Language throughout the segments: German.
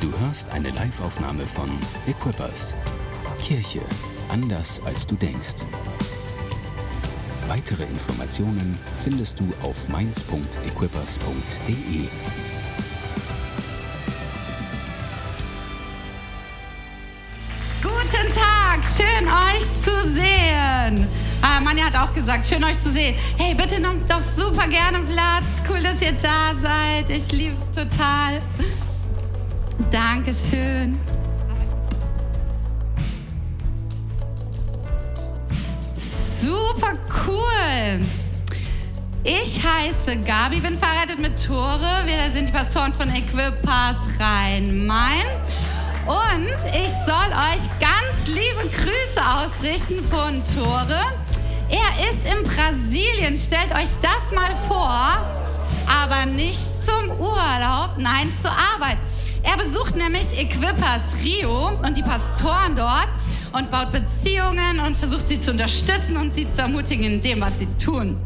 Du hörst eine Live-Aufnahme von Equippers. Kirche anders als du denkst. Weitere Informationen findest du auf mainz.equippers.de. Guten Tag, schön euch zu sehen. Ah, Manja hat auch gesagt, schön euch zu sehen. Hey, bitte nehmt doch super gerne Platz. Cool, dass ihr da seid. Ich liebe es total. Dankeschön. Super cool. Ich heiße Gabi, bin verheiratet mit Tore. Wir sind die Pastoren von Equipas Rhein-Main. Und ich soll euch ganz liebe Grüße ausrichten von Tore. Er ist in Brasilien, stellt euch das mal vor, aber nicht zum Urlaub, nein, zur Arbeit. Er besucht nämlich Equipas Rio und die Pastoren dort und baut Beziehungen und versucht sie zu unterstützen und sie zu ermutigen in dem, was sie tun.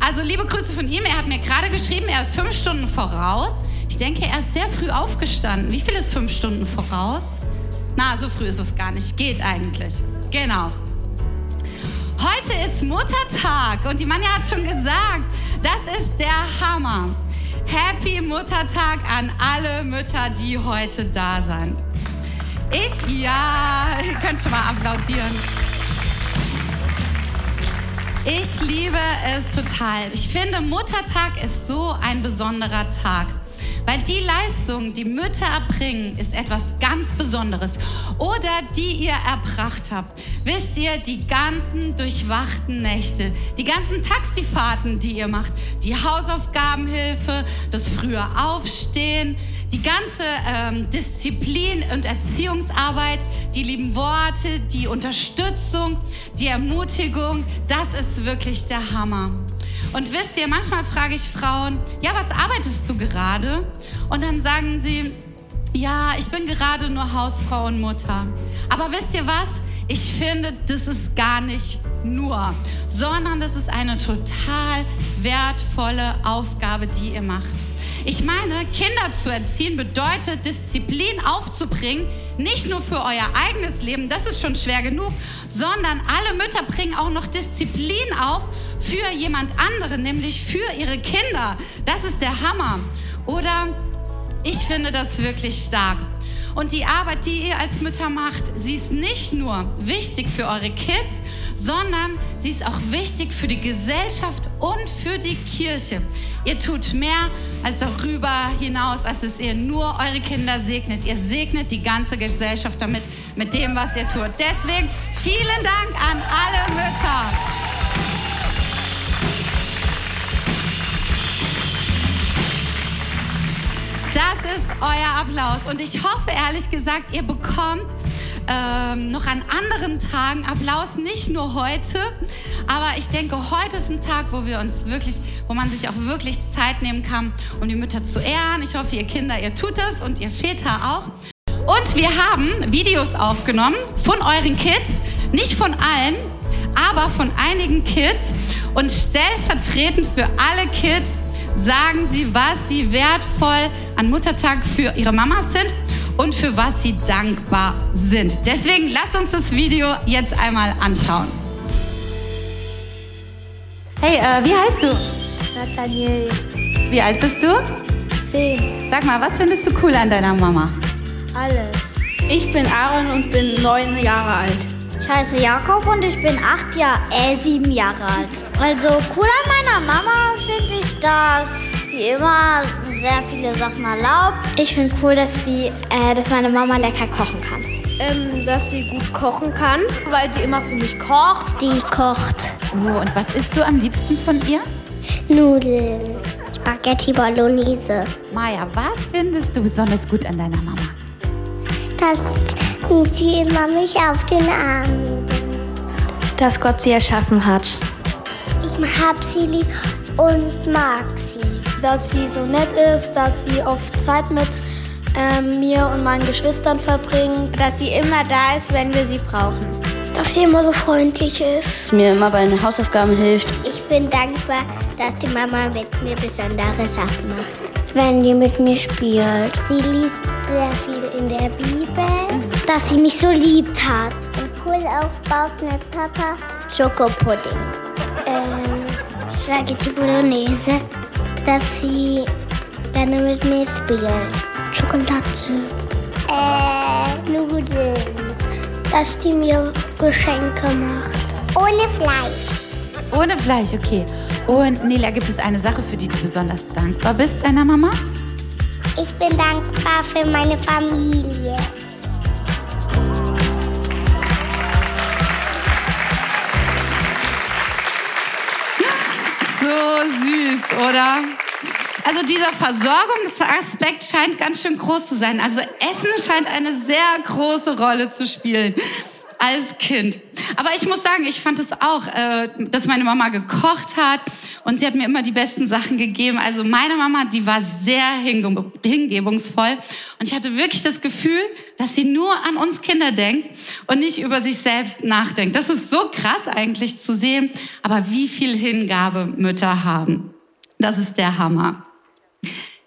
Also liebe Grüße von ihm. Er hat mir gerade geschrieben, er ist fünf Stunden voraus. Ich denke, er ist sehr früh aufgestanden. Wie viel ist fünf Stunden voraus? Na, so früh ist es gar nicht. Geht eigentlich. Genau. Heute ist Muttertag und die Manja hat schon gesagt, das ist der Hammer. Happy Muttertag an alle Mütter, die heute da sind. Ich, ja, ihr könnt schon mal applaudieren. Ich liebe es total. Ich finde, Muttertag ist so ein besonderer Tag. Weil die Leistung, die Mütter erbringen, ist etwas ganz Besonderes. Oder die ihr erbracht habt. Wisst ihr, die ganzen durchwachten Nächte, die ganzen Taxifahrten, die ihr macht, die Hausaufgabenhilfe, das frühe Aufstehen, die ganze ähm, Disziplin und Erziehungsarbeit, die lieben Worte, die Unterstützung, die Ermutigung, das ist wirklich der Hammer. Und wisst ihr, manchmal frage ich Frauen, ja, was arbeitest du gerade? Und dann sagen sie, ja, ich bin gerade nur Hausfrau und Mutter. Aber wisst ihr was? Ich finde, das ist gar nicht nur, sondern das ist eine total wertvolle Aufgabe, die ihr macht. Ich meine, Kinder zu erziehen bedeutet, Disziplin aufzubringen, nicht nur für euer eigenes Leben, das ist schon schwer genug, sondern alle Mütter bringen auch noch Disziplin auf für jemand anderen, nämlich für ihre Kinder. Das ist der Hammer. Oder ich finde das wirklich stark. Und die Arbeit, die ihr als Mütter macht, sie ist nicht nur wichtig für eure Kids, sondern sie ist auch wichtig für die Gesellschaft und für die Kirche. Ihr tut mehr als darüber hinaus, als dass ihr nur eure Kinder segnet. Ihr segnet die ganze Gesellschaft damit, mit dem, was ihr tut. Deswegen vielen Dank an alle Mütter. Das ist euer Applaus. Und ich hoffe ehrlich gesagt, ihr bekommt ähm, noch an anderen Tagen Applaus, nicht nur heute. Aber ich denke, heute ist ein Tag, wo wir uns wirklich, wo man sich auch wirklich Zeit nehmen kann, um die Mütter zu ehren. Ich hoffe, ihr Kinder, ihr tut das und ihr Väter auch. Und wir haben Videos aufgenommen von euren Kids, nicht von allen, aber von einigen Kids. Und stellvertretend für alle Kids sagen sie, was sie wertvoll an Muttertag für ihre Mamas sind und für was sie dankbar sind. Deswegen lasst uns das Video jetzt einmal anschauen. Hey, äh, wie heißt du? Nathaniel, Wie alt bist du? 10. Sag mal, was findest du cool an deiner Mama? Alles. Ich bin Aaron und bin neun Jahre alt. Ich heiße Jakob und ich bin acht Jahre, äh, sieben Jahre alt. Also cool an meiner Mama finde ich, dass sie immer sehr viele Sachen erlaubt. Ich finde cool, dass sie, äh, dass meine Mama lecker kochen kann. Ähm, dass sie gut kochen kann, weil sie immer für mich kocht. Die kocht Oh, und was isst du am liebsten von ihr? Nudeln, Spaghetti Bolognese. Maja, was findest du besonders gut an deiner Mama? Dass sie immer mich auf den Arm nimmt. dass Gott sie erschaffen hat. Ich hab sie lieb und mag sie. Dass sie so nett ist, dass sie oft Zeit mit ähm, mir und meinen Geschwistern verbringt. Dass sie immer da ist, wenn wir sie brauchen. Dass sie immer so freundlich ist. Dass mir immer bei den Hausaufgaben hilft. Ich bin dankbar, dass die Mama mit mir besondere Sachen macht. Wenn die mit mir spielt. Sie liest sehr viel in der Bibel, dass sie mich so liebt hat. Und Pool aufbaut mit Papa Schokopudding. Ähm, Spaghetti Bolognese, dass sie gerne mit mir spielt. Schokolade. Äh, Nudeln. Dass die mir Geschenke macht. Ohne Fleisch. Ohne Fleisch, okay. Und Nela, gibt es eine Sache, für die du besonders dankbar bist, deiner Mama? Ich bin dankbar für meine Familie. So süß, oder? Also dieser Versorgungsaspekt scheint ganz schön groß zu sein. Also Essen scheint eine sehr große Rolle zu spielen als Kind. Aber ich muss sagen, ich fand es auch, äh, dass meine Mama gekocht hat und sie hat mir immer die besten Sachen gegeben. Also meine Mama, die war sehr hinge hingebungsvoll und ich hatte wirklich das Gefühl, dass sie nur an uns Kinder denkt und nicht über sich selbst nachdenkt. Das ist so krass eigentlich zu sehen, aber wie viel Hingabe Mütter haben. Das ist der Hammer.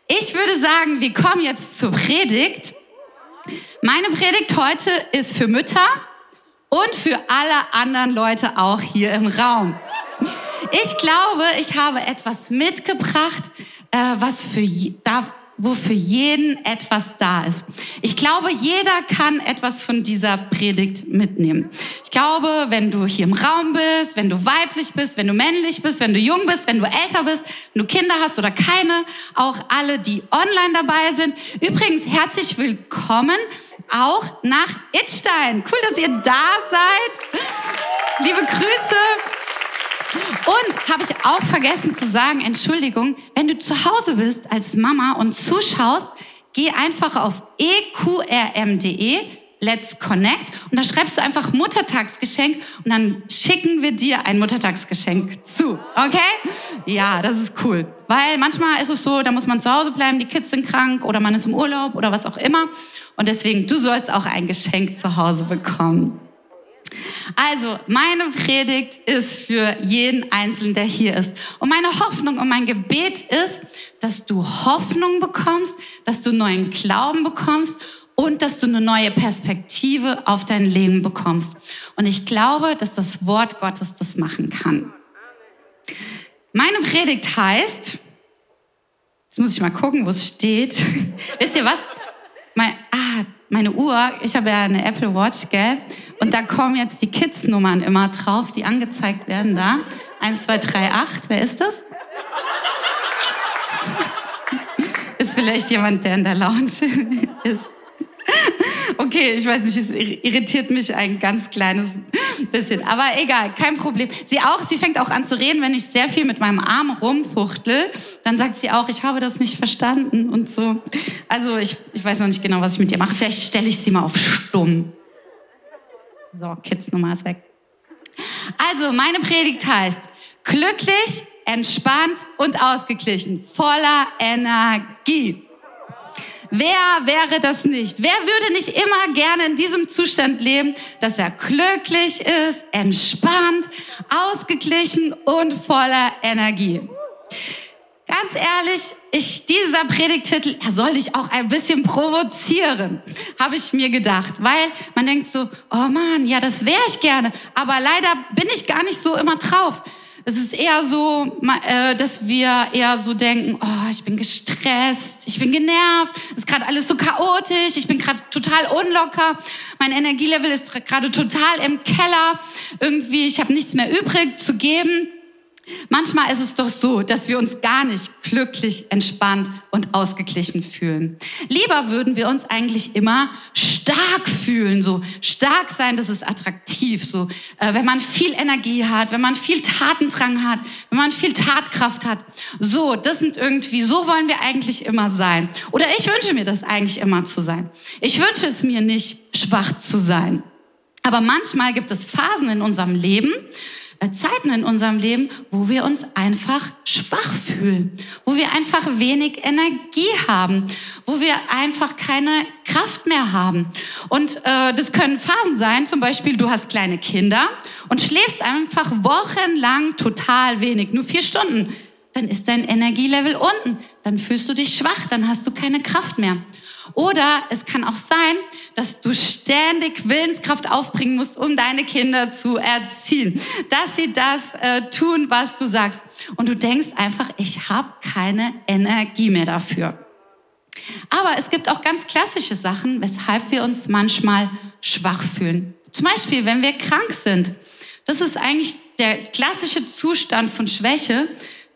Ich würde sagen, wir kommen jetzt zur Predigt. Meine Predigt heute ist für Mütter und für alle anderen Leute auch hier im Raum. Ich glaube, ich habe etwas mitgebracht, äh, was für da, wo für jeden etwas da ist. Ich glaube, jeder kann etwas von dieser Predigt mitnehmen. Ich glaube, wenn du hier im Raum bist, wenn du weiblich bist, wenn du männlich bist, wenn du jung bist, wenn du älter bist, wenn du Kinder hast oder keine, auch alle, die online dabei sind. Übrigens, herzlich willkommen auch nach Itstein. Cool, dass ihr da seid. Liebe Grüße. Und habe ich auch vergessen zu sagen, Entschuldigung, wenn du zu Hause bist als Mama und zuschaust, geh einfach auf eqrm.de, let's connect, und da schreibst du einfach Muttertagsgeschenk und dann schicken wir dir ein Muttertagsgeschenk zu. Okay? Ja, das ist cool. Weil manchmal ist es so, da muss man zu Hause bleiben, die Kids sind krank oder man ist im Urlaub oder was auch immer. Und deswegen, du sollst auch ein Geschenk zu Hause bekommen. Also, meine Predigt ist für jeden Einzelnen, der hier ist. Und meine Hoffnung und mein Gebet ist, dass du Hoffnung bekommst, dass du neuen Glauben bekommst und dass du eine neue Perspektive auf dein Leben bekommst. Und ich glaube, dass das Wort Gottes das machen kann. Meine Predigt heißt, jetzt muss ich mal gucken, wo es steht. Wisst ihr was? Mein, ah, meine Uhr, ich habe ja eine Apple Watch, gell? Und da kommen jetzt die Kids-Nummern immer drauf, die angezeigt werden da. 1, 2, 3, 8. Wer ist das? ist vielleicht jemand, der in der Lounge ist. Okay, ich weiß nicht, es irritiert mich ein ganz kleines bisschen. Aber egal, kein Problem. Sie auch, sie fängt auch an zu reden, wenn ich sehr viel mit meinem Arm rumfuchtel. Dann sagt sie auch, ich habe das nicht verstanden und so. Also ich, ich weiß noch nicht genau, was ich mit ihr mache. Vielleicht stelle ich sie mal auf stumm. So, Kids Nummer ist weg. Also, meine Predigt heißt, glücklich, entspannt und ausgeglichen, voller Energie. Wer wäre das nicht? Wer würde nicht immer gerne in diesem Zustand leben, dass er glücklich ist, entspannt, ausgeglichen und voller Energie? Ganz ehrlich, ich, dieser Predigtitel, er soll dich auch ein bisschen provozieren, habe ich mir gedacht, weil man denkt so, oh man, ja, das wäre ich gerne, aber leider bin ich gar nicht so immer drauf. Es ist eher so, äh, dass wir eher so denken, oh, ich bin gestresst, ich bin genervt, es ist gerade alles so chaotisch, ich bin gerade total unlocker, mein Energielevel ist gerade total im Keller, irgendwie, ich habe nichts mehr übrig zu geben. Manchmal ist es doch so, dass wir uns gar nicht glücklich, entspannt und ausgeglichen fühlen. Lieber würden wir uns eigentlich immer stark fühlen, so stark sein, das ist attraktiv, so äh, wenn man viel Energie hat, wenn man viel Tatendrang hat, wenn man viel Tatkraft hat. So, das sind irgendwie, so wollen wir eigentlich immer sein. Oder ich wünsche mir das eigentlich immer zu sein. Ich wünsche es mir nicht, schwach zu sein. Aber manchmal gibt es Phasen in unserem Leben, Zeiten in unserem Leben, wo wir uns einfach schwach fühlen, wo wir einfach wenig Energie haben, wo wir einfach keine Kraft mehr haben. Und äh, das können Phasen sein, zum Beispiel du hast kleine Kinder und schläfst einfach wochenlang total wenig, nur vier Stunden. Dann ist dein Energielevel unten, dann fühlst du dich schwach, dann hast du keine Kraft mehr. Oder es kann auch sein, dass du ständig Willenskraft aufbringen musst, um deine Kinder zu erziehen, dass sie das äh, tun, was du sagst. Und du denkst einfach, ich habe keine Energie mehr dafür. Aber es gibt auch ganz klassische Sachen, weshalb wir uns manchmal schwach fühlen. Zum Beispiel, wenn wir krank sind. Das ist eigentlich der klassische Zustand von Schwäche,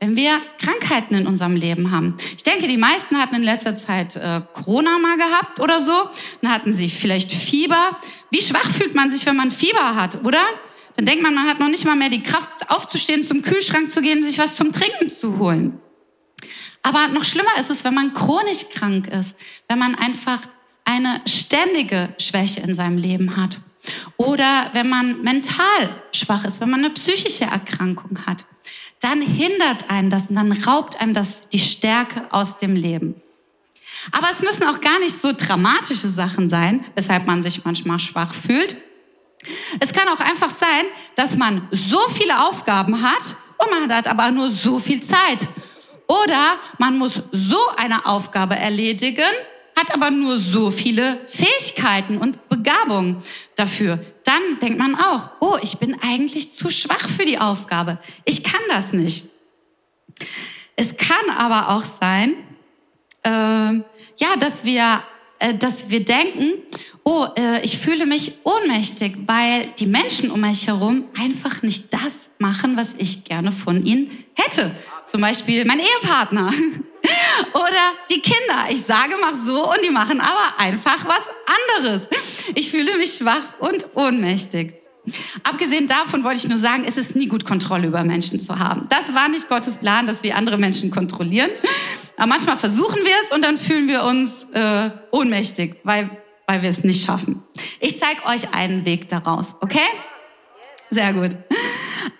wenn wir Krankheiten in unserem Leben haben. Ich denke, die meisten hatten in letzter Zeit äh, Corona mal gehabt oder so. Dann hatten sie vielleicht Fieber. Wie schwach fühlt man sich, wenn man Fieber hat, oder? Dann denkt man, man hat noch nicht mal mehr die Kraft aufzustehen, zum Kühlschrank zu gehen, sich was zum Trinken zu holen. Aber noch schlimmer ist es, wenn man chronisch krank ist, wenn man einfach eine ständige Schwäche in seinem Leben hat. Oder wenn man mental schwach ist, wenn man eine psychische Erkrankung hat, dann hindert einen das und dann raubt einem das die Stärke aus dem Leben. Aber es müssen auch gar nicht so dramatische Sachen sein, weshalb man sich manchmal schwach fühlt. Es kann auch einfach sein, dass man so viele Aufgaben hat und man hat aber nur so viel Zeit. Oder man muss so eine Aufgabe erledigen, hat aber nur so viele Fähigkeiten und Begabungen dafür. Dann denkt man auch, oh, ich bin eigentlich zu schwach für die Aufgabe. Ich kann das nicht. Es kann aber auch sein, äh, ja, dass wir, äh, dass wir denken, oh, äh, ich fühle mich ohnmächtig, weil die Menschen um mich herum einfach nicht das machen, was ich gerne von ihnen hätte. Zum Beispiel mein Ehepartner oder die Kinder. Ich sage, mach so und die machen aber einfach was anderes. Ich fühle mich schwach und ohnmächtig. Abgesehen davon wollte ich nur sagen, es ist nie gut, Kontrolle über Menschen zu haben. Das war nicht Gottes Plan, dass wir andere Menschen kontrollieren. Aber manchmal versuchen wir es und dann fühlen wir uns äh, ohnmächtig, weil, weil wir es nicht schaffen. Ich zeige euch einen Weg daraus, okay? Sehr gut.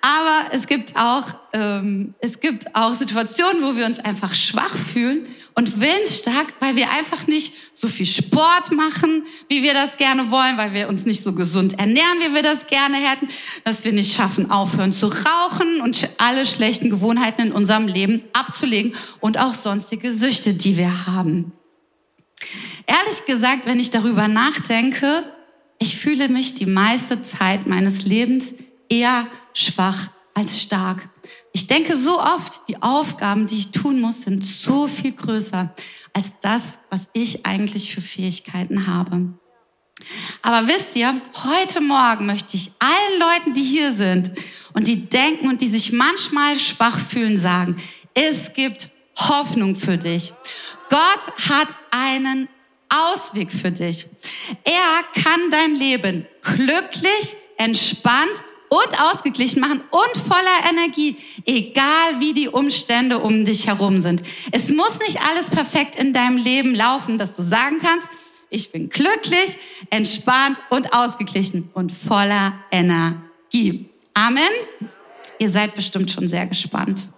Aber es gibt auch, ähm, es gibt auch Situationen, wo wir uns einfach schwach fühlen und willensstark, weil wir einfach nicht so viel Sport machen, wie wir das gerne wollen, weil wir uns nicht so gesund ernähren, wie wir das gerne hätten, dass wir nicht schaffen, aufhören zu rauchen und alle schlechten Gewohnheiten in unserem Leben abzulegen und auch sonstige Süchte, die wir haben. Ehrlich gesagt, wenn ich darüber nachdenke, ich fühle mich die meiste Zeit meines Lebens eher schwach als stark. Ich denke so oft, die Aufgaben, die ich tun muss, sind so viel größer als das, was ich eigentlich für Fähigkeiten habe. Aber wisst ihr, heute Morgen möchte ich allen Leuten, die hier sind und die denken und die sich manchmal schwach fühlen, sagen, es gibt Hoffnung für dich. Gott hat einen Ausweg für dich. Er kann dein Leben glücklich, entspannt und ausgeglichen machen und voller Energie, egal wie die Umstände um dich herum sind. Es muss nicht alles perfekt in deinem Leben laufen, dass du sagen kannst, ich bin glücklich, entspannt und ausgeglichen und voller Energie. Amen. Ihr seid bestimmt schon sehr gespannt.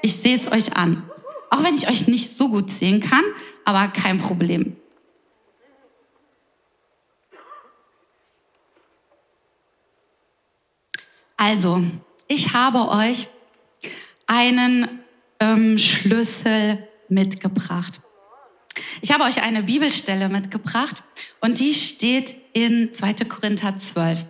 Ich sehe es euch an. Auch wenn ich euch nicht so gut sehen kann, aber kein Problem. Also, ich habe euch einen ähm, Schlüssel mitgebracht. Ich habe euch eine Bibelstelle mitgebracht und die steht in 2. Korinther 12.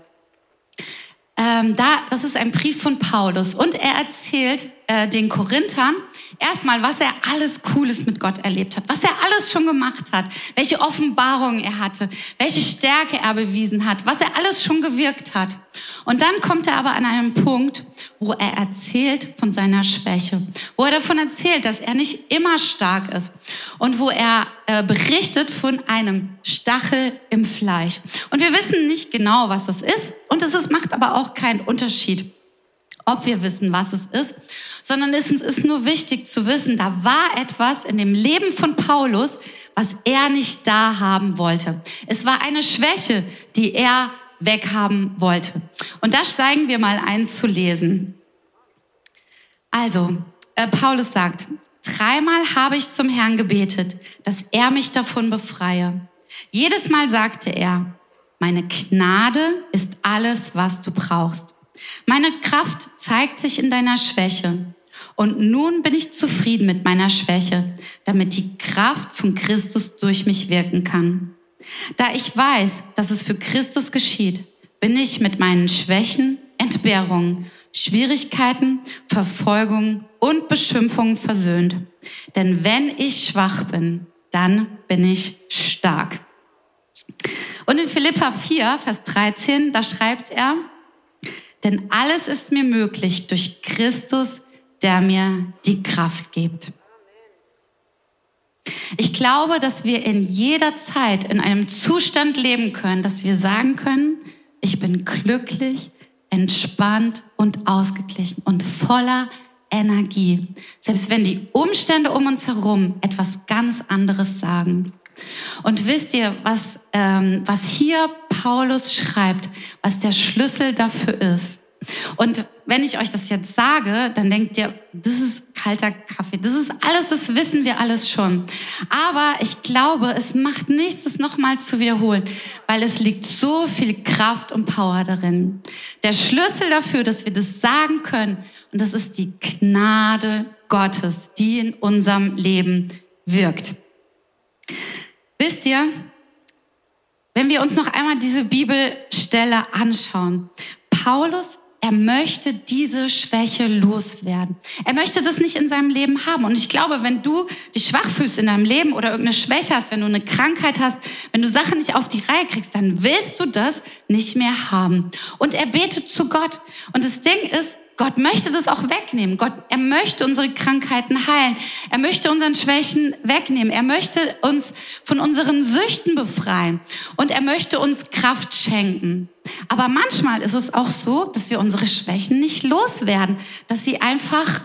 Ähm, da, das ist ein Brief von Paulus und er erzählt äh, den Korinthern erstmal, was er alles Cooles mit Gott erlebt hat, was er alles schon gemacht hat, welche Offenbarungen er hatte, welche Stärke er bewiesen hat, was er alles schon gewirkt hat. Und dann kommt er aber an einen Punkt, wo er erzählt von seiner Schwäche, wo er davon erzählt, dass er nicht immer stark ist und wo er äh, berichtet von einem Stachel im Fleisch. Und wir wissen nicht genau, was das ist und es macht aber auch keinen Unterschied ob wir wissen, was es ist, sondern es ist nur wichtig zu wissen, da war etwas in dem Leben von Paulus, was er nicht da haben wollte. Es war eine Schwäche, die er weghaben wollte. Und da steigen wir mal ein zu lesen. Also, äh, Paulus sagt, dreimal habe ich zum Herrn gebetet, dass er mich davon befreie. Jedes Mal sagte er, meine Gnade ist alles, was du brauchst. Meine Kraft zeigt sich in deiner Schwäche. Und nun bin ich zufrieden mit meiner Schwäche, damit die Kraft von Christus durch mich wirken kann. Da ich weiß, dass es für Christus geschieht, bin ich mit meinen Schwächen, Entbehrungen, Schwierigkeiten, Verfolgung und Beschimpfungen versöhnt. Denn wenn ich schwach bin, dann bin ich stark. Und in Philippa 4, Vers 13, da schreibt er, denn alles ist mir möglich durch Christus, der mir die Kraft gibt. Ich glaube, dass wir in jeder Zeit in einem Zustand leben können, dass wir sagen können, ich bin glücklich, entspannt und ausgeglichen und voller Energie. Selbst wenn die Umstände um uns herum etwas ganz anderes sagen. Und wisst ihr, was, ähm, was hier Paulus schreibt, was der Schlüssel dafür ist? Und wenn ich euch das jetzt sage, dann denkt ihr, das ist kalter Kaffee. Das ist alles, das wissen wir alles schon. Aber ich glaube, es macht nichts, es nochmal zu wiederholen, weil es liegt so viel Kraft und Power darin. Der Schlüssel dafür, dass wir das sagen können, und das ist die Gnade Gottes, die in unserem Leben wirkt. Wisst ihr, wenn wir uns noch einmal diese Bibelstelle anschauen, Paulus er möchte diese Schwäche loswerden. Er möchte das nicht in seinem Leben haben. Und ich glaube, wenn du dich schwach fühlst in deinem Leben oder irgendeine Schwäche hast, wenn du eine Krankheit hast, wenn du Sachen nicht auf die Reihe kriegst, dann willst du das nicht mehr haben. Und er betet zu Gott. Und das Ding ist, Gott möchte das auch wegnehmen. Gott, er möchte unsere Krankheiten heilen. Er möchte unseren Schwächen wegnehmen. Er möchte uns von unseren Süchten befreien. Und er möchte uns Kraft schenken. Aber manchmal ist es auch so, dass wir unsere Schwächen nicht loswerden, dass sie einfach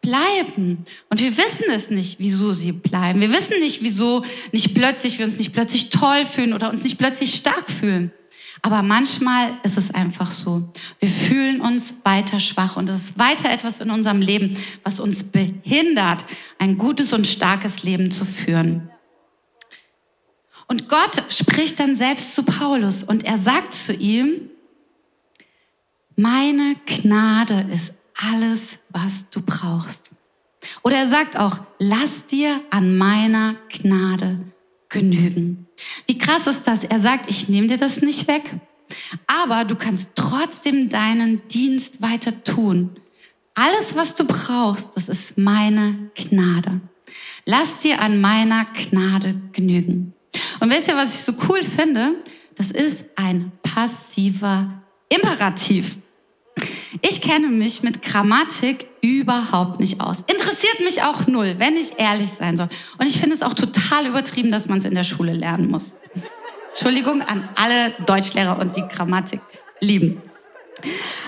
bleiben. Und wir wissen es nicht, wieso sie bleiben. Wir wissen nicht, wieso nicht plötzlich wir uns nicht plötzlich toll fühlen oder uns nicht plötzlich stark fühlen. Aber manchmal ist es einfach so. Wir fühlen uns weiter schwach und es ist weiter etwas in unserem Leben, was uns behindert, ein gutes und starkes Leben zu führen. Und Gott spricht dann selbst zu Paulus und er sagt zu ihm, meine Gnade ist alles, was du brauchst. Oder er sagt auch, lass dir an meiner Gnade genügen. Wie krass ist das? Er sagt, ich nehme dir das nicht weg, aber du kannst trotzdem deinen Dienst weiter tun. Alles, was du brauchst, das ist meine Gnade. Lass dir an meiner Gnade genügen. Und wisst ihr, was ich so cool finde? Das ist ein passiver Imperativ. Ich kenne mich mit Grammatik überhaupt nicht aus. Interessiert mich auch null, wenn ich ehrlich sein soll. Und ich finde es auch total übertrieben, dass man es in der Schule lernen muss. Entschuldigung an alle Deutschlehrer und die Grammatik lieben.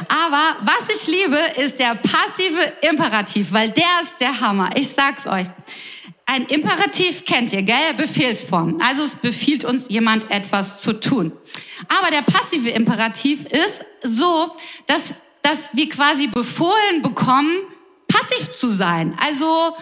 Aber was ich liebe, ist der passive Imperativ, weil der ist der Hammer. Ich sag's euch. Ein Imperativ kennt ihr, gell? Befehlsform. Also es befiehlt uns jemand etwas zu tun. Aber der passive Imperativ ist so, dass dass wir quasi befohlen bekommen, passiv zu sein. Also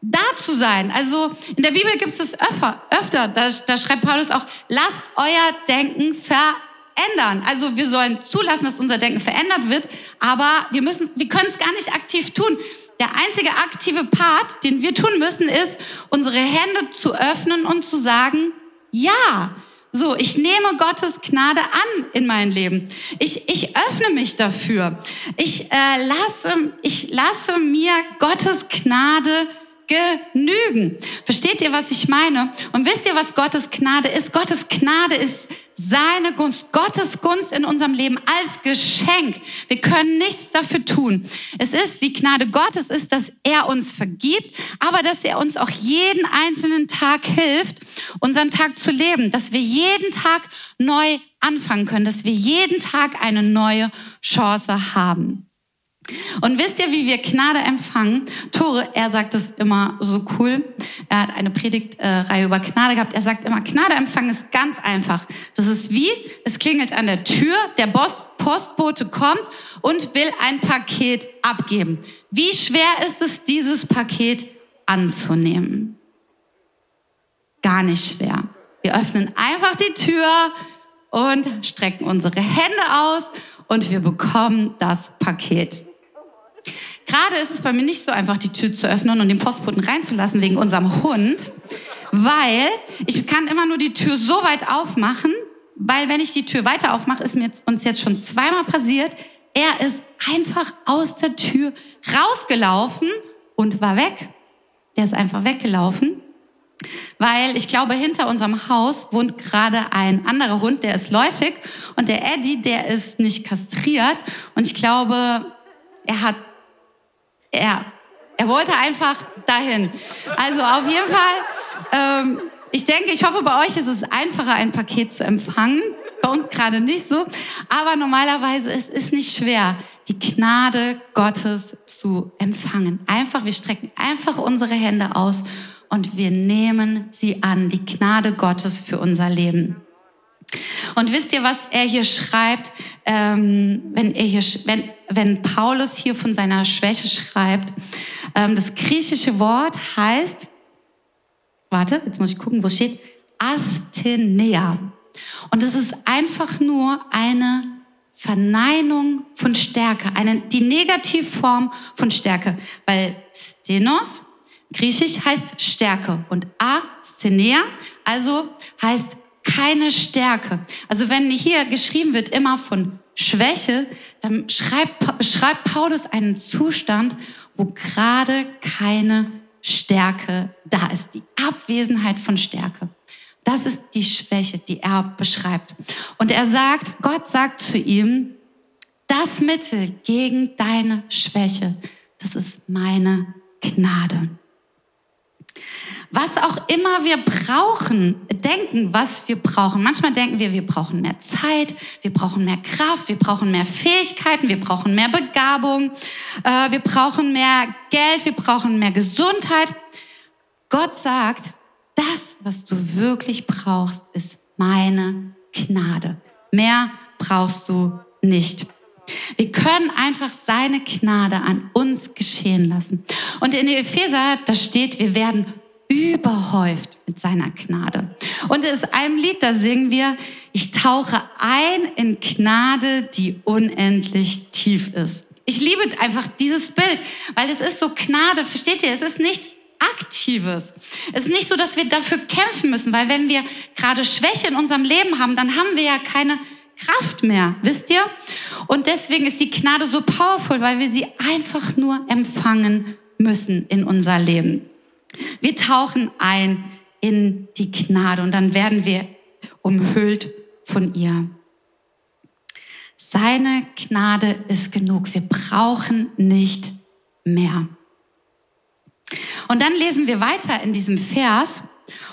da zu sein. Also in der Bibel gibt es das öfter, öfter. Da, da schreibt Paulus auch, lasst euer Denken verändern. Also wir sollen zulassen, dass unser Denken verändert wird, aber wir müssen, wir können es gar nicht aktiv tun. Der einzige aktive Part, den wir tun müssen, ist, unsere Hände zu öffnen und zu sagen, ja, so, ich nehme Gottes Gnade an in mein Leben. Ich, ich öffne mich dafür. Ich, äh, lasse, ich lasse mir Gottes Gnade genügen. Versteht ihr, was ich meine? Und wisst ihr, was Gottes Gnade ist? Gottes Gnade ist seine Gunst, Gottes Gunst in unserem Leben als Geschenk. Wir können nichts dafür tun. Es ist die Gnade Gottes ist, dass er uns vergibt, aber dass er uns auch jeden einzelnen Tag hilft, unseren Tag zu leben, dass wir jeden Tag neu anfangen können, dass wir jeden Tag eine neue Chance haben. Und wisst ihr, wie wir Gnade empfangen? Tore, er sagt es immer so cool. Er hat eine Predigtreihe über Gnade gehabt. Er sagt immer, Gnade empfangen ist ganz einfach. Das ist wie, es klingelt an der Tür, der Postbote kommt und will ein Paket abgeben. Wie schwer ist es, dieses Paket anzunehmen? Gar nicht schwer. Wir öffnen einfach die Tür und strecken unsere Hände aus und wir bekommen das Paket. Gerade ist es bei mir nicht so einfach, die Tür zu öffnen und den Postboten reinzulassen wegen unserem Hund, weil ich kann immer nur die Tür so weit aufmachen, weil wenn ich die Tür weiter aufmache, ist mir uns jetzt schon zweimal passiert, er ist einfach aus der Tür rausgelaufen und war weg. Der ist einfach weggelaufen. Weil ich glaube, hinter unserem Haus wohnt gerade ein anderer Hund, der ist läufig. Und der Eddie, der ist nicht kastriert. Und ich glaube, er hat, er, er wollte einfach dahin. Also auf jeden Fall, ähm, ich denke, ich hoffe, bei euch ist es einfacher, ein Paket zu empfangen. Bei uns gerade nicht so. Aber normalerweise es ist nicht schwer, die Gnade Gottes zu empfangen. Einfach, wir strecken einfach unsere Hände aus und wir nehmen sie an, die Gnade Gottes für unser Leben. Und wisst ihr, was er hier schreibt, ähm, wenn, er hier, wenn, wenn Paulus hier von seiner Schwäche schreibt? Ähm, das griechische Wort heißt, warte, jetzt muss ich gucken, wo steht, Asthenea. Und es ist einfach nur eine Verneinung von Stärke, eine, die Negativform von Stärke, weil Stenos Griechisch heißt Stärke und Asthenia, also heißt keine Stärke. Also wenn hier geschrieben wird immer von Schwäche, dann schreibt, beschreibt Paulus einen Zustand, wo gerade keine Stärke da ist. Die Abwesenheit von Stärke. Das ist die Schwäche, die er beschreibt. Und er sagt, Gott sagt zu ihm, das Mittel gegen deine Schwäche, das ist meine Gnade. Was auch immer wir brauchen, denken, was wir brauchen. Manchmal denken wir, wir brauchen mehr Zeit, wir brauchen mehr Kraft, wir brauchen mehr Fähigkeiten, wir brauchen mehr Begabung, äh, wir brauchen mehr Geld, wir brauchen mehr Gesundheit. Gott sagt, das, was du wirklich brauchst, ist meine Gnade. Mehr brauchst du nicht. Wir können einfach seine Gnade an uns geschehen lassen. Und in Epheser, da steht, wir werden überhäuft mit seiner Gnade. Und in einem Lied, da singen wir, ich tauche ein in Gnade, die unendlich tief ist. Ich liebe einfach dieses Bild, weil es ist so Gnade, versteht ihr? Es ist nichts Aktives. Es ist nicht so, dass wir dafür kämpfen müssen, weil wenn wir gerade Schwäche in unserem Leben haben, dann haben wir ja keine Kraft mehr, wisst ihr? Und deswegen ist die Gnade so powerful, weil wir sie einfach nur empfangen müssen in unser Leben. Wir tauchen ein in die Gnade und dann werden wir umhüllt von ihr. Seine Gnade ist genug. Wir brauchen nicht mehr. Und dann lesen wir weiter in diesem Vers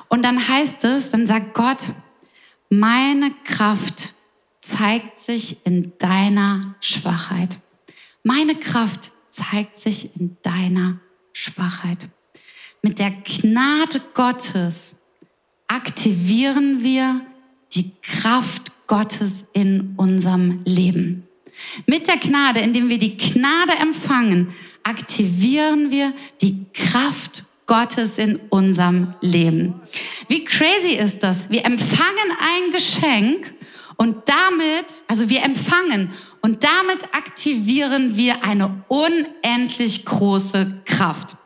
und dann heißt es, dann sagt Gott, meine Kraft zeigt sich in deiner Schwachheit. Meine Kraft zeigt sich in deiner Schwachheit. Mit der Gnade Gottes aktivieren wir die Kraft Gottes in unserem Leben. Mit der Gnade, indem wir die Gnade empfangen, aktivieren wir die Kraft Gottes in unserem Leben. Wie crazy ist das? Wir empfangen ein Geschenk und damit, also wir empfangen und damit aktivieren wir eine unendlich große Kraft.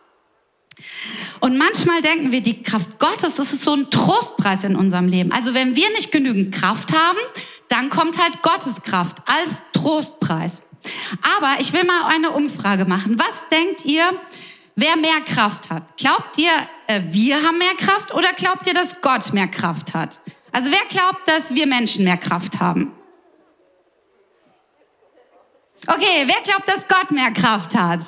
Und manchmal denken wir, die Kraft Gottes, das ist so ein Trostpreis in unserem Leben. Also wenn wir nicht genügend Kraft haben, dann kommt halt Gottes Kraft als Trostpreis. Aber ich will mal eine Umfrage machen. Was denkt ihr, wer mehr Kraft hat? Glaubt ihr, äh, wir haben mehr Kraft oder glaubt ihr, dass Gott mehr Kraft hat? Also wer glaubt, dass wir Menschen mehr Kraft haben? Okay, wer glaubt, dass Gott mehr Kraft hat?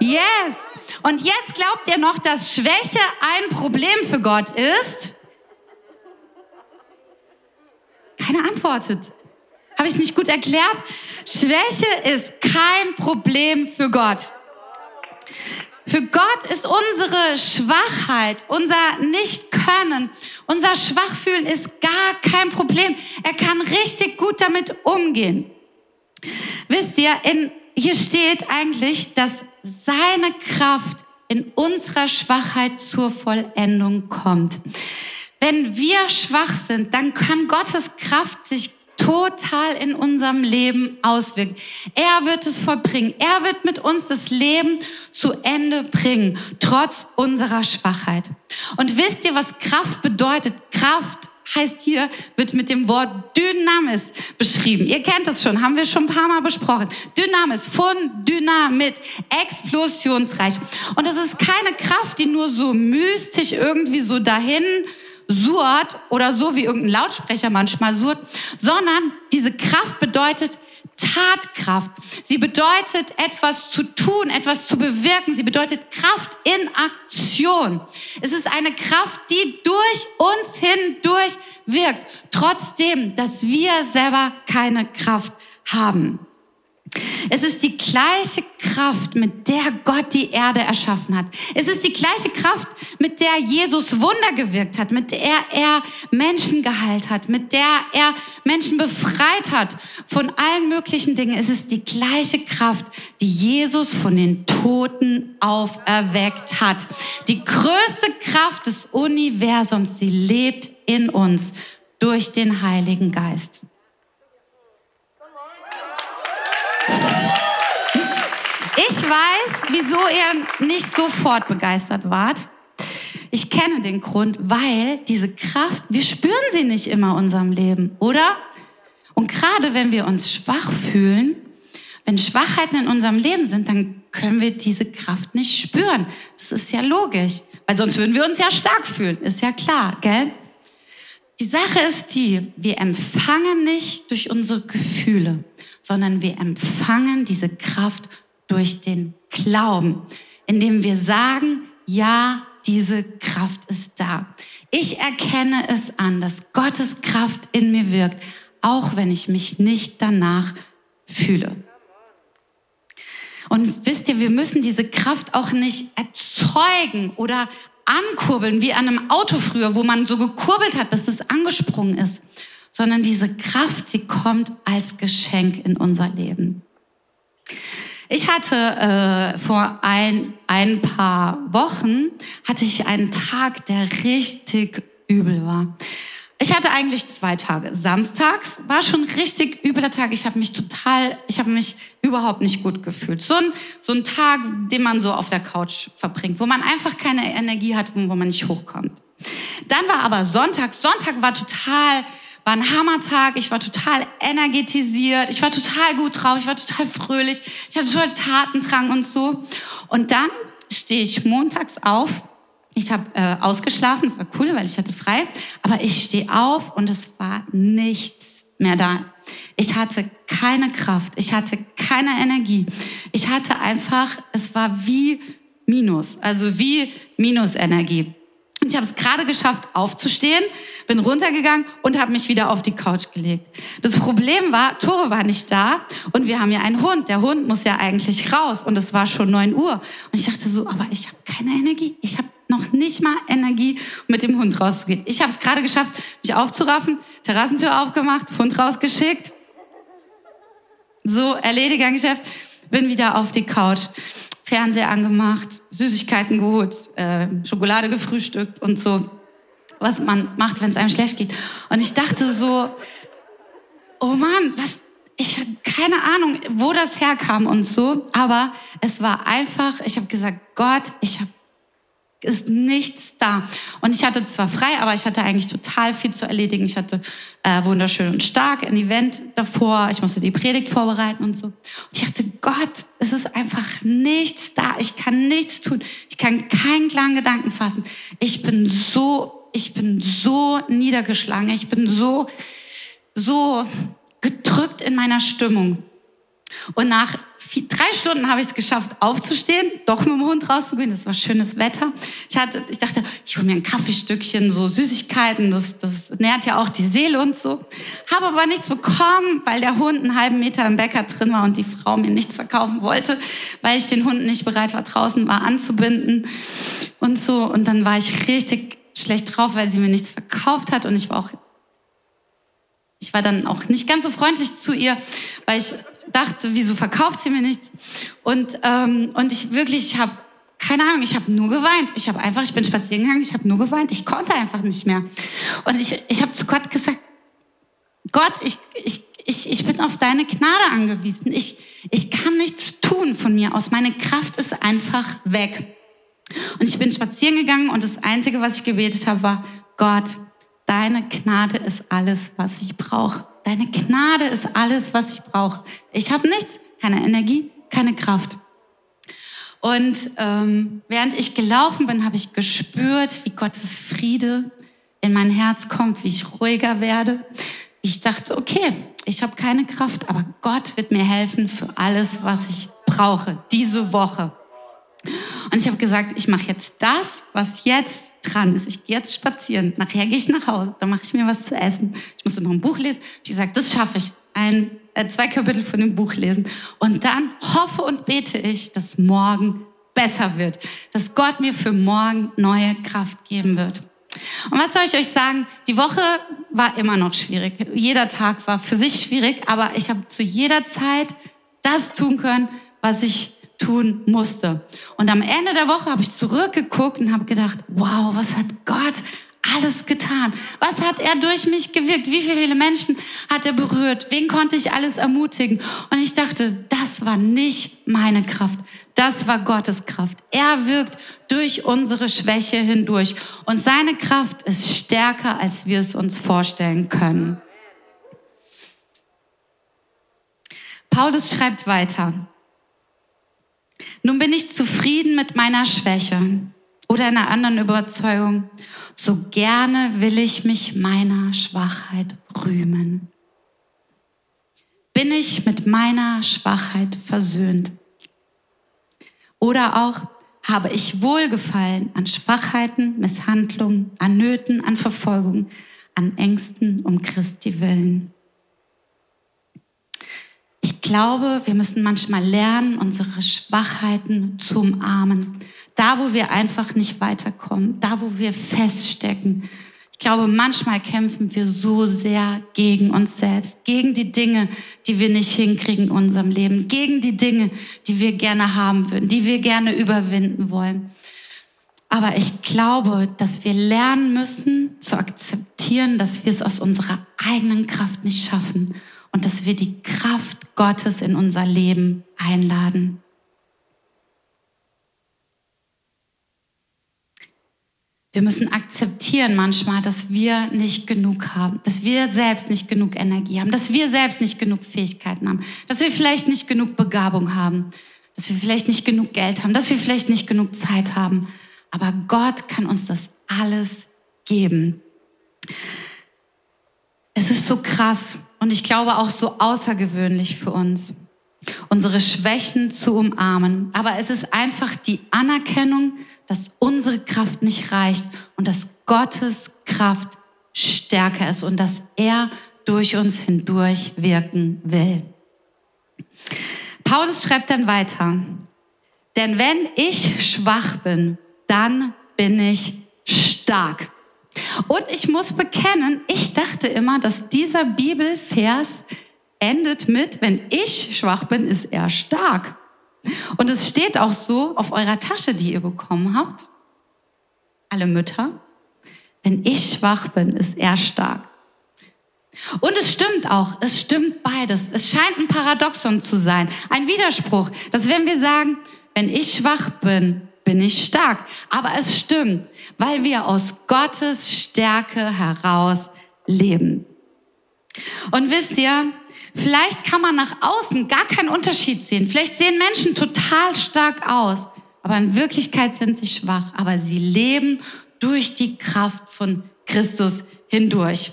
Yes. Und jetzt glaubt ihr noch, dass Schwäche ein Problem für Gott ist? Keiner antwortet. Habe ich es nicht gut erklärt? Schwäche ist kein Problem für Gott. Für Gott ist unsere Schwachheit, unser Nicht-Können, unser Schwachfühlen ist gar kein Problem. Er kann richtig gut damit umgehen. Wisst ihr, in, hier steht eigentlich, dass seine Kraft in unserer Schwachheit zur Vollendung kommt. Wenn wir schwach sind, dann kann Gottes Kraft sich total in unserem Leben auswirkt. Er wird es vollbringen. Er wird mit uns das Leben zu Ende bringen, trotz unserer Schwachheit. Und wisst ihr, was Kraft bedeutet? Kraft heißt hier, wird mit dem Wort Dynamis beschrieben. Ihr kennt das schon, haben wir schon ein paar Mal besprochen. Dynamis, von Dynamit, explosionsreich. Und das ist keine Kraft, die nur so mystisch irgendwie so dahin surrt oder so wie irgendein Lautsprecher manchmal surrt, sondern diese Kraft bedeutet Tatkraft. Sie bedeutet etwas zu tun, etwas zu bewirken. Sie bedeutet Kraft in Aktion. Es ist eine Kraft, die durch uns hindurch wirkt, trotzdem, dass wir selber keine Kraft haben. Es ist die gleiche Kraft, mit der Gott die Erde erschaffen hat. Es ist die gleiche Kraft, mit der Jesus Wunder gewirkt hat, mit der er Menschen geheilt hat, mit der er Menschen befreit hat von allen möglichen Dingen. Es ist die gleiche Kraft, die Jesus von den Toten auferweckt hat. Die größte Kraft des Universums, sie lebt in uns durch den Heiligen Geist. Weiß, wieso ihr nicht sofort begeistert wart. Ich kenne den Grund, weil diese Kraft, wir spüren sie nicht immer in unserem Leben, oder? Und gerade wenn wir uns schwach fühlen, wenn Schwachheiten in unserem Leben sind, dann können wir diese Kraft nicht spüren. Das ist ja logisch, weil sonst würden wir uns ja stark fühlen, ist ja klar, gell? Die Sache ist die, wir empfangen nicht durch unsere Gefühle, sondern wir empfangen diese Kraft durch den Glauben, indem wir sagen, ja, diese Kraft ist da. Ich erkenne es an, dass Gottes Kraft in mir wirkt, auch wenn ich mich nicht danach fühle. Und wisst ihr, wir müssen diese Kraft auch nicht erzeugen oder ankurbeln, wie an einem Auto früher, wo man so gekurbelt hat, bis es angesprungen ist, sondern diese Kraft, sie kommt als Geschenk in unser Leben. Ich hatte äh, vor ein, ein paar Wochen, hatte ich einen Tag, der richtig übel war. Ich hatte eigentlich zwei Tage. Samstags war schon richtig übler Tag. Ich habe mich total, ich habe mich überhaupt nicht gut gefühlt. So ein, so ein Tag, den man so auf der Couch verbringt, wo man einfach keine Energie hat, wo man nicht hochkommt. Dann war aber Sonntag. Sonntag war total war ein Hammertag, ich war total energetisiert, ich war total gut drauf, ich war total fröhlich, ich hatte total Tatendrang und so. Und dann stehe ich montags auf, ich habe äh, ausgeschlafen, das war cool, weil ich hatte frei, aber ich stehe auf und es war nichts mehr da. Ich hatte keine Kraft, ich hatte keine Energie. Ich hatte einfach, es war wie Minus, also wie Minusenergie. Und ich habe es gerade geschafft, aufzustehen, bin runtergegangen und habe mich wieder auf die Couch gelegt. Das Problem war, Tore war nicht da und wir haben ja einen Hund. Der Hund muss ja eigentlich raus und es war schon neun Uhr. Und ich dachte so, aber ich habe keine Energie. Ich habe noch nicht mal Energie, mit dem Hund rauszugehen. Ich habe es gerade geschafft, mich aufzuraffen, Terrassentür aufgemacht, Hund rausgeschickt. So, erledigt Geschäft, bin wieder auf die Couch. Fernseher angemacht, Süßigkeiten geholt, äh, Schokolade gefrühstückt und so, was man macht, wenn es einem schlecht geht. Und ich dachte so, oh Mann, was, ich habe keine Ahnung, wo das herkam und so, aber es war einfach, ich habe gesagt, Gott, ich habe ist nichts da. Und ich hatte zwar frei, aber ich hatte eigentlich total viel zu erledigen. Ich hatte äh, wunderschön und stark ein Event davor. Ich musste die Predigt vorbereiten und so. Und ich dachte, Gott, es ist einfach nichts da. Ich kann nichts tun. Ich kann keinen klaren Gedanken fassen. Ich bin so, ich bin so niedergeschlagen. Ich bin so, so gedrückt in meiner Stimmung. Und nach vier, drei Stunden habe ich es geschafft, aufzustehen, doch mit dem Hund rauszugehen. Das war schönes Wetter. Ich, hatte, ich dachte, ich hole mir ein Kaffeestückchen, so Süßigkeiten, das, das nährt ja auch die Seele und so. Habe aber nichts bekommen, weil der Hund einen halben Meter im Bäcker drin war und die Frau mir nichts verkaufen wollte, weil ich den Hund nicht bereit war, draußen war anzubinden und so. Und dann war ich richtig schlecht drauf, weil sie mir nichts verkauft hat und ich war auch ich war dann auch nicht ganz so freundlich zu ihr, weil ich dachte, wieso verkauft sie mir nichts? Und, ähm, und ich wirklich, ich habe keine Ahnung, ich habe nur geweint. Ich habe einfach, ich bin spazieren gegangen, ich habe nur geweint. Ich konnte einfach nicht mehr. Und ich, ich habe zu Gott gesagt, Gott, ich, ich, ich, ich bin auf deine Gnade angewiesen. Ich, ich kann nichts tun von mir aus. Meine Kraft ist einfach weg. Und ich bin spazieren gegangen und das Einzige, was ich gebetet habe, war, Gott, deine Gnade ist alles, was ich brauche. Deine Gnade ist alles, was ich brauche. Ich habe nichts, keine Energie, keine Kraft. Und ähm, während ich gelaufen bin, habe ich gespürt, wie Gottes Friede in mein Herz kommt, wie ich ruhiger werde. Ich dachte, okay, ich habe keine Kraft, aber Gott wird mir helfen für alles, was ich brauche, diese Woche. Und ich habe gesagt, ich mache jetzt das, was jetzt dran ist. Ich gehe jetzt spazieren. Nachher gehe ich nach Hause. Dann mache ich mir was zu essen. Ich musste noch ein Buch lesen. Ich gesagt, das schaffe ich. Ein, äh, zwei Kapitel von dem Buch lesen. Und dann hoffe und bete ich, dass morgen besser wird. Dass Gott mir für morgen neue Kraft geben wird. Und was soll ich euch sagen? Die Woche war immer noch schwierig. Jeder Tag war für sich schwierig, aber ich habe zu jeder Zeit das tun können, was ich tun musste. Und am Ende der Woche habe ich zurückgeguckt und habe gedacht, wow, was hat Gott alles getan? Was hat er durch mich gewirkt? Wie viele Menschen hat er berührt? Wen konnte ich alles ermutigen? Und ich dachte, das war nicht meine Kraft. Das war Gottes Kraft. Er wirkt durch unsere Schwäche hindurch. Und seine Kraft ist stärker, als wir es uns vorstellen können. Paulus schreibt weiter. Nun bin ich zufrieden mit meiner Schwäche oder einer anderen Überzeugung. So gerne will ich mich meiner Schwachheit rühmen. Bin ich mit meiner Schwachheit versöhnt? Oder auch habe ich Wohlgefallen an Schwachheiten, Misshandlungen, an Nöten, an Verfolgung, an Ängsten um Christi willen. Ich glaube, wir müssen manchmal lernen, unsere Schwachheiten zu umarmen. Da, wo wir einfach nicht weiterkommen, da, wo wir feststecken. Ich glaube, manchmal kämpfen wir so sehr gegen uns selbst, gegen die Dinge, die wir nicht hinkriegen in unserem Leben, gegen die Dinge, die wir gerne haben würden, die wir gerne überwinden wollen. Aber ich glaube, dass wir lernen müssen zu akzeptieren, dass wir es aus unserer eigenen Kraft nicht schaffen und dass wir die Kraft Gottes in unser Leben einladen. Wir müssen akzeptieren manchmal, dass wir nicht genug haben, dass wir selbst nicht genug Energie haben, dass wir selbst nicht genug Fähigkeiten haben, dass wir vielleicht nicht genug Begabung haben, dass wir vielleicht nicht genug Geld haben, dass wir vielleicht nicht genug Zeit haben. Aber Gott kann uns das alles geben. Es ist so krass und ich glaube auch so außergewöhnlich für uns, unsere Schwächen zu umarmen. Aber es ist einfach die Anerkennung, dass unsere Kraft nicht reicht und dass Gottes Kraft stärker ist und dass er durch uns hindurch wirken will. Paulus schreibt dann weiter, denn wenn ich schwach bin, dann bin ich stark. Und ich muss bekennen, ich dachte immer, dass dieser Bibelvers endet mit, wenn ich schwach bin, ist er stark. Und es steht auch so auf eurer Tasche, die ihr bekommen habt. Alle Mütter. Wenn ich schwach bin, ist er stark. Und es stimmt auch, es stimmt beides. Es scheint ein Paradoxon zu sein, ein Widerspruch, dass wenn wir sagen, wenn ich schwach bin, bin ich stark. Aber es stimmt, weil wir aus Gottes Stärke heraus leben. Und wisst ihr, vielleicht kann man nach außen gar keinen Unterschied sehen. Vielleicht sehen Menschen total stark aus, aber in Wirklichkeit sind sie schwach. Aber sie leben durch die Kraft von Christus hindurch.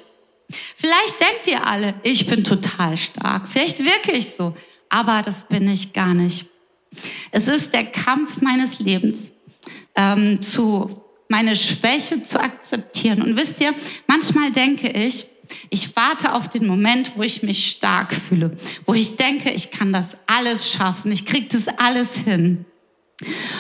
Vielleicht denkt ihr alle, ich bin total stark. Vielleicht wirke ich so, aber das bin ich gar nicht. Es ist der Kampf meines Lebens, ähm, zu meine Schwäche zu akzeptieren. Und wisst ihr, manchmal denke ich, ich warte auf den Moment, wo ich mich stark fühle, wo ich denke, ich kann das alles schaffen, ich kriege das alles hin.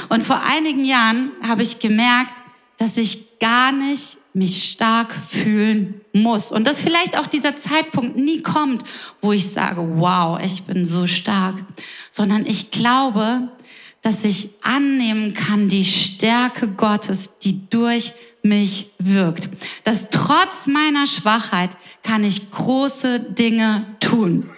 Und vor einigen Jahren habe ich gemerkt, dass ich gar nicht mich stark fühlen muss. Und dass vielleicht auch dieser Zeitpunkt nie kommt, wo ich sage, wow, ich bin so stark. Sondern ich glaube, dass ich annehmen kann, die Stärke Gottes, die durch mich wirkt. Dass trotz meiner Schwachheit kann ich große Dinge tun.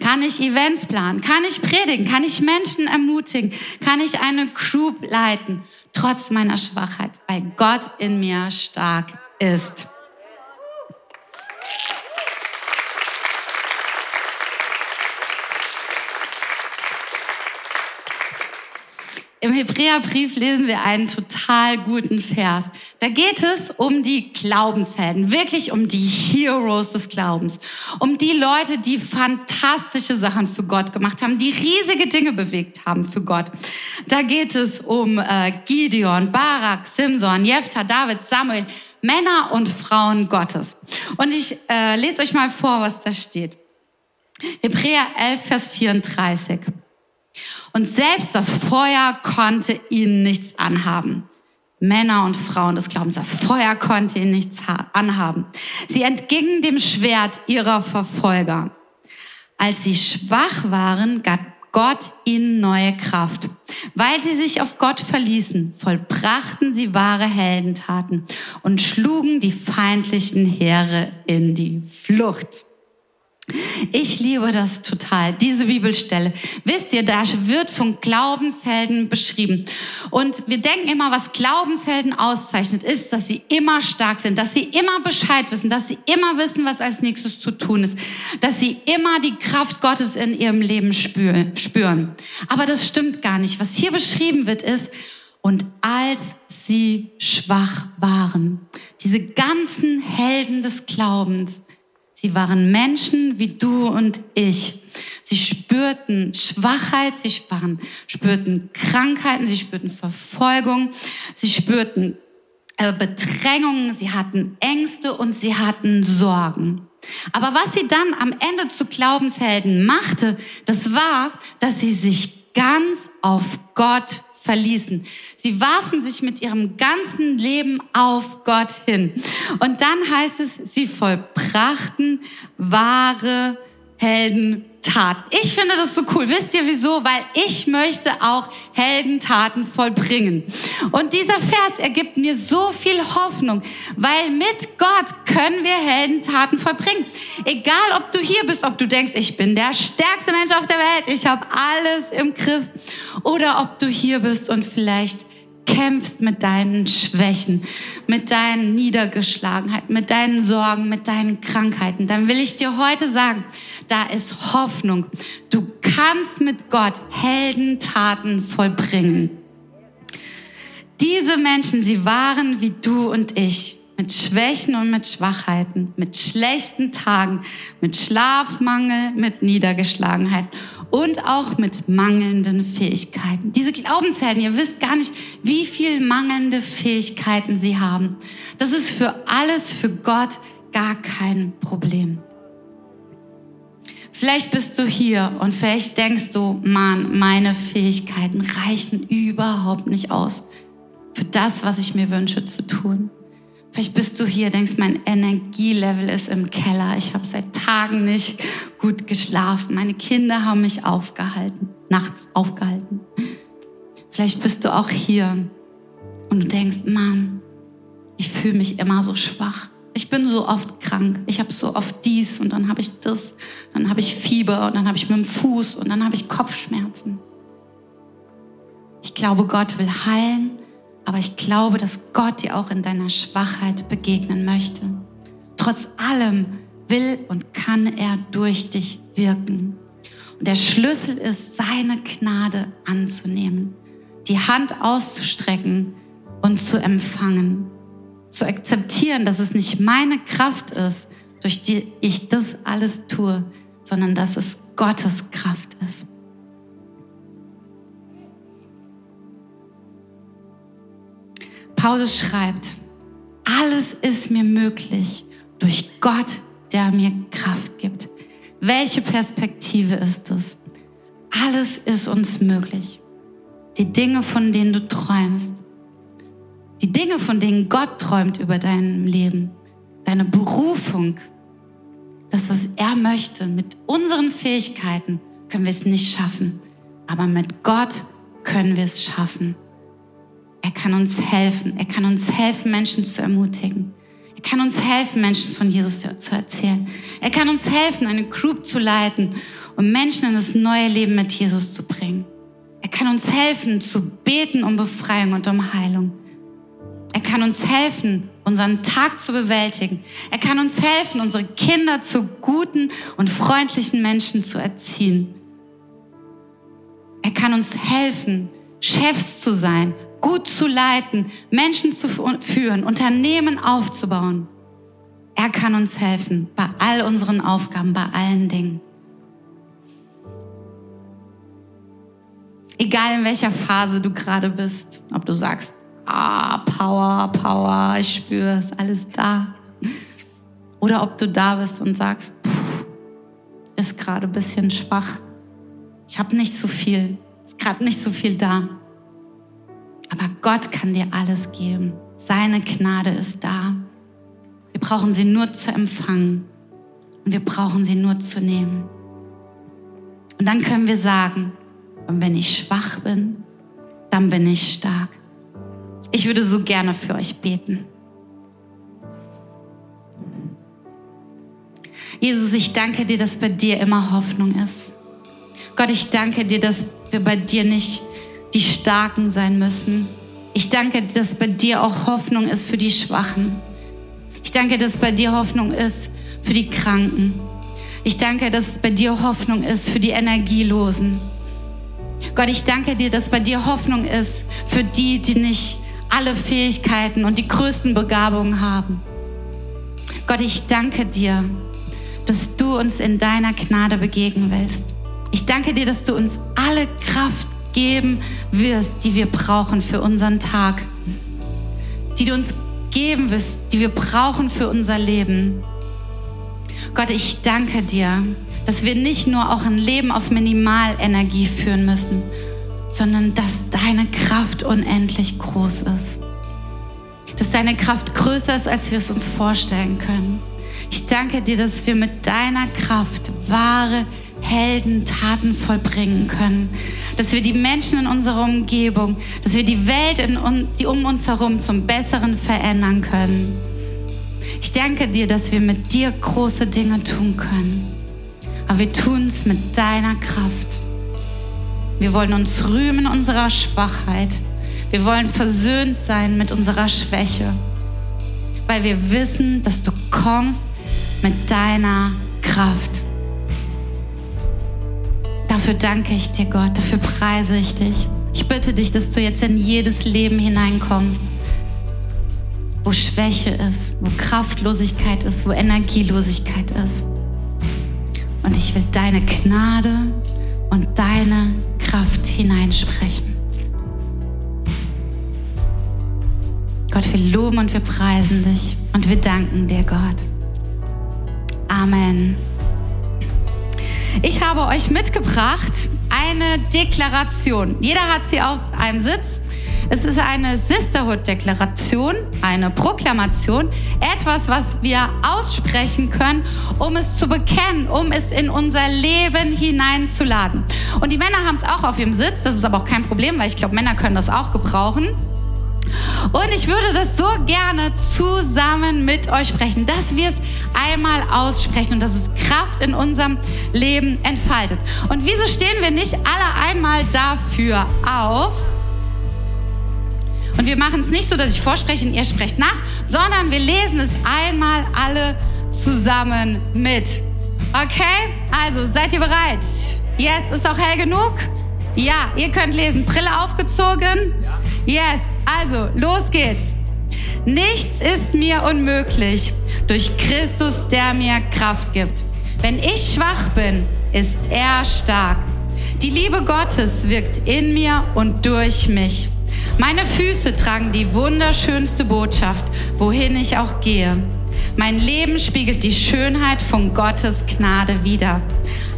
Kann ich Events planen? Kann ich predigen? Kann ich Menschen ermutigen? Kann ich eine Crew leiten? Trotz meiner Schwachheit, weil Gott in mir stark ist. Im Hebräerbrief lesen wir einen total guten Vers. Da geht es um die Glaubenshelden, wirklich um die Heroes des Glaubens, um die Leute, die fantastische Sachen für Gott gemacht haben, die riesige Dinge bewegt haben für Gott. Da geht es um äh, Gideon, Barak, Simson, Jephthah, David, Samuel, Männer und Frauen Gottes. Und ich äh, lese euch mal vor, was da steht. Hebräer 11, Vers 34. Und selbst das Feuer konnte ihnen nichts anhaben. Männer und Frauen des Glaubens, das Feuer konnte ihnen nichts anhaben. Sie entgingen dem Schwert ihrer Verfolger. Als sie schwach waren, gab Gott ihnen neue Kraft. Weil sie sich auf Gott verließen, vollbrachten sie wahre Heldentaten und schlugen die feindlichen Heere in die Flucht. Ich liebe das total, diese Bibelstelle. Wisst ihr, da wird von Glaubenshelden beschrieben. Und wir denken immer, was Glaubenshelden auszeichnet, ist, dass sie immer stark sind, dass sie immer Bescheid wissen, dass sie immer wissen, was als nächstes zu tun ist, dass sie immer die Kraft Gottes in ihrem Leben spüren. Aber das stimmt gar nicht. Was hier beschrieben wird, ist, und als sie schwach waren, diese ganzen Helden des Glaubens, Sie waren Menschen wie du und ich. Sie spürten Schwachheit, sie waren, spürten Krankheiten, sie spürten Verfolgung, sie spürten äh, Bedrängungen, sie hatten Ängste und sie hatten Sorgen. Aber was sie dann am Ende zu Glaubenshelden machte, das war, dass sie sich ganz auf Gott verließen. Sie warfen sich mit ihrem ganzen Leben auf Gott hin. Und dann heißt es, sie vollbrachten wahre Heldentaten. Ich finde das so cool. Wisst ihr wieso? Weil ich möchte auch Heldentaten vollbringen. Und dieser Vers ergibt mir so viel Hoffnung, weil mit Gott können wir Heldentaten vollbringen. Egal, ob du hier bist, ob du denkst, ich bin der stärkste Mensch auf der Welt, ich habe alles im Griff, oder ob du hier bist und vielleicht kämpfst mit deinen Schwächen, mit deinen Niedergeschlagenheiten, mit deinen Sorgen, mit deinen Krankheiten, dann will ich dir heute sagen, da ist Hoffnung. Du kannst mit Gott Heldentaten vollbringen. Diese Menschen, sie waren wie du und ich, mit Schwächen und mit Schwachheiten, mit schlechten Tagen, mit Schlafmangel, mit Niedergeschlagenheit und auch mit mangelnden Fähigkeiten. Diese Glaubenshelden, ihr wisst gar nicht, wie viel mangelnde Fähigkeiten sie haben. Das ist für alles, für Gott gar kein Problem. Vielleicht bist du hier und vielleicht denkst du, Mann, meine Fähigkeiten reichen überhaupt nicht aus für das, was ich mir wünsche zu tun. Vielleicht bist du hier, denkst, mein Energielevel ist im Keller. Ich habe seit Tagen nicht gut geschlafen. Meine Kinder haben mich aufgehalten, nachts aufgehalten. Vielleicht bist du auch hier und du denkst, Mann, ich fühle mich immer so schwach. Ich bin so oft krank. Ich habe so oft dies und dann habe ich das. Dann habe ich Fieber und dann habe ich mit dem Fuß und dann habe ich Kopfschmerzen. Ich glaube, Gott will heilen aber ich glaube, dass Gott dir auch in deiner Schwachheit begegnen möchte. Trotz allem will und kann er durch dich wirken. Und der Schlüssel ist, seine Gnade anzunehmen, die Hand auszustrecken und zu empfangen, zu akzeptieren, dass es nicht meine Kraft ist, durch die ich das alles tue, sondern dass es Gottes Kraft ist. Paulus schreibt, alles ist mir möglich durch Gott, der mir Kraft gibt. Welche Perspektive ist das? Alles ist uns möglich. Die Dinge, von denen du träumst. Die Dinge, von denen Gott träumt über dein Leben. Deine Berufung. Das, was er möchte. Mit unseren Fähigkeiten können wir es nicht schaffen. Aber mit Gott können wir es schaffen. Er kann uns helfen. Er kann uns helfen, Menschen zu ermutigen. Er kann uns helfen, Menschen von Jesus zu erzählen. Er kann uns helfen, eine Group zu leiten um Menschen in das neue Leben mit Jesus zu bringen. Er kann uns helfen, zu beten um Befreiung und um Heilung. Er kann uns helfen, unseren Tag zu bewältigen. Er kann uns helfen, unsere Kinder zu guten und freundlichen Menschen zu erziehen. Er kann uns helfen, Chefs zu sein, gut zu leiten, Menschen zu führen, Unternehmen aufzubauen. Er kann uns helfen bei all unseren Aufgaben, bei allen Dingen. Egal in welcher Phase du gerade bist, ob du sagst, ah, Power, Power, ich spüre es, alles da. Oder ob du da bist und sagst, pff, ist gerade ein bisschen schwach. Ich habe nicht so viel, ist gerade nicht so viel da. Aber Gott kann dir alles geben. Seine Gnade ist da. Wir brauchen sie nur zu empfangen und wir brauchen sie nur zu nehmen. Und dann können wir sagen, und wenn ich schwach bin, dann bin ich stark. Ich würde so gerne für euch beten. Jesus, ich danke dir, dass bei dir immer Hoffnung ist. Gott, ich danke dir, dass wir bei dir nicht die Starken sein müssen. Ich danke, dir, dass bei dir auch Hoffnung ist für die Schwachen. Ich danke, dass bei dir Hoffnung ist für die Kranken. Ich danke, dass bei dir Hoffnung ist für die Energielosen. Gott, ich danke dir, dass bei dir Hoffnung ist für die, die nicht alle Fähigkeiten und die größten Begabungen haben. Gott, ich danke dir, dass du uns in deiner Gnade begegnen willst. Ich danke dir, dass du uns alle Kraft geben wirst, die wir brauchen für unseren Tag, die du uns geben wirst, die wir brauchen für unser Leben. Gott, ich danke dir, dass wir nicht nur auch ein Leben auf Minimalenergie führen müssen, sondern dass deine Kraft unendlich groß ist. Dass deine Kraft größer ist, als wir es uns vorstellen können. Ich danke dir, dass wir mit deiner Kraft wahre Heldentaten vollbringen können. Dass wir die Menschen in unserer Umgebung, dass wir die Welt in, die um uns herum zum Besseren verändern können. Ich danke dir, dass wir mit dir große Dinge tun können. Aber wir tun es mit deiner Kraft. Wir wollen uns rühmen unserer Schwachheit. Wir wollen versöhnt sein mit unserer Schwäche, weil wir wissen, dass du kommst mit deiner Kraft. Dafür danke ich dir, Gott, dafür preise ich dich. Ich bitte dich, dass du jetzt in jedes Leben hineinkommst, wo Schwäche ist, wo Kraftlosigkeit ist, wo Energielosigkeit ist. Und ich will deine Gnade und deine Kraft hineinsprechen. Gott, wir loben und wir preisen dich und wir danken dir, Gott. Amen. Ich habe euch mitgebracht eine Deklaration. Jeder hat sie auf einem Sitz. Es ist eine Sisterhood-Deklaration, eine Proklamation, etwas, was wir aussprechen können, um es zu bekennen, um es in unser Leben hineinzuladen. Und die Männer haben es auch auf ihrem Sitz, das ist aber auch kein Problem, weil ich glaube, Männer können das auch gebrauchen. Und ich würde das so gerne zusammen mit euch sprechen, dass wir es einmal aussprechen und dass es Kraft in unserem Leben entfaltet. Und wieso stehen wir nicht alle einmal dafür auf? Und wir machen es nicht so, dass ich vorspreche und ihr sprecht nach, sondern wir lesen es einmal alle zusammen mit. Okay? Also, seid ihr bereit? Yes, ist auch hell genug? Ja, ihr könnt lesen. Brille aufgezogen? Yes, also, los geht's. Nichts ist mir unmöglich durch Christus, der mir Kraft gibt. Wenn ich schwach bin, ist er stark. Die Liebe Gottes wirkt in mir und durch mich. Meine Füße tragen die wunderschönste Botschaft, wohin ich auch gehe. Mein Leben spiegelt die Schönheit von Gottes Gnade wider.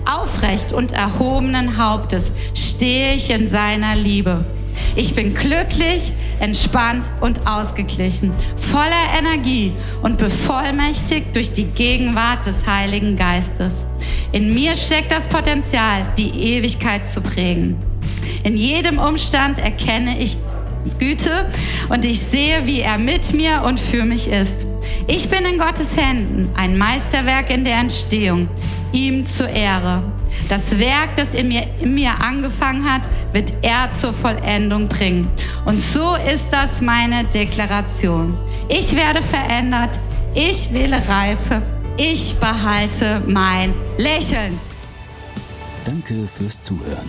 Aufrecht und erhobenen Hauptes stehe ich in seiner Liebe. Ich bin glücklich, entspannt und ausgeglichen, voller Energie und bevollmächtigt durch die Gegenwart des Heiligen Geistes. In mir steckt das Potenzial, die Ewigkeit zu prägen. In jedem Umstand erkenne ich Güte und ich sehe, wie er mit mir und für mich ist. Ich bin in Gottes Händen, ein Meisterwerk in der Entstehung, ihm zur Ehre. Das Werk, das in mir, in mir angefangen hat, wird er zur Vollendung bringen. Und so ist das meine Deklaration. Ich werde verändert, ich wähle Reife, ich behalte mein Lächeln. Danke fürs Zuhören.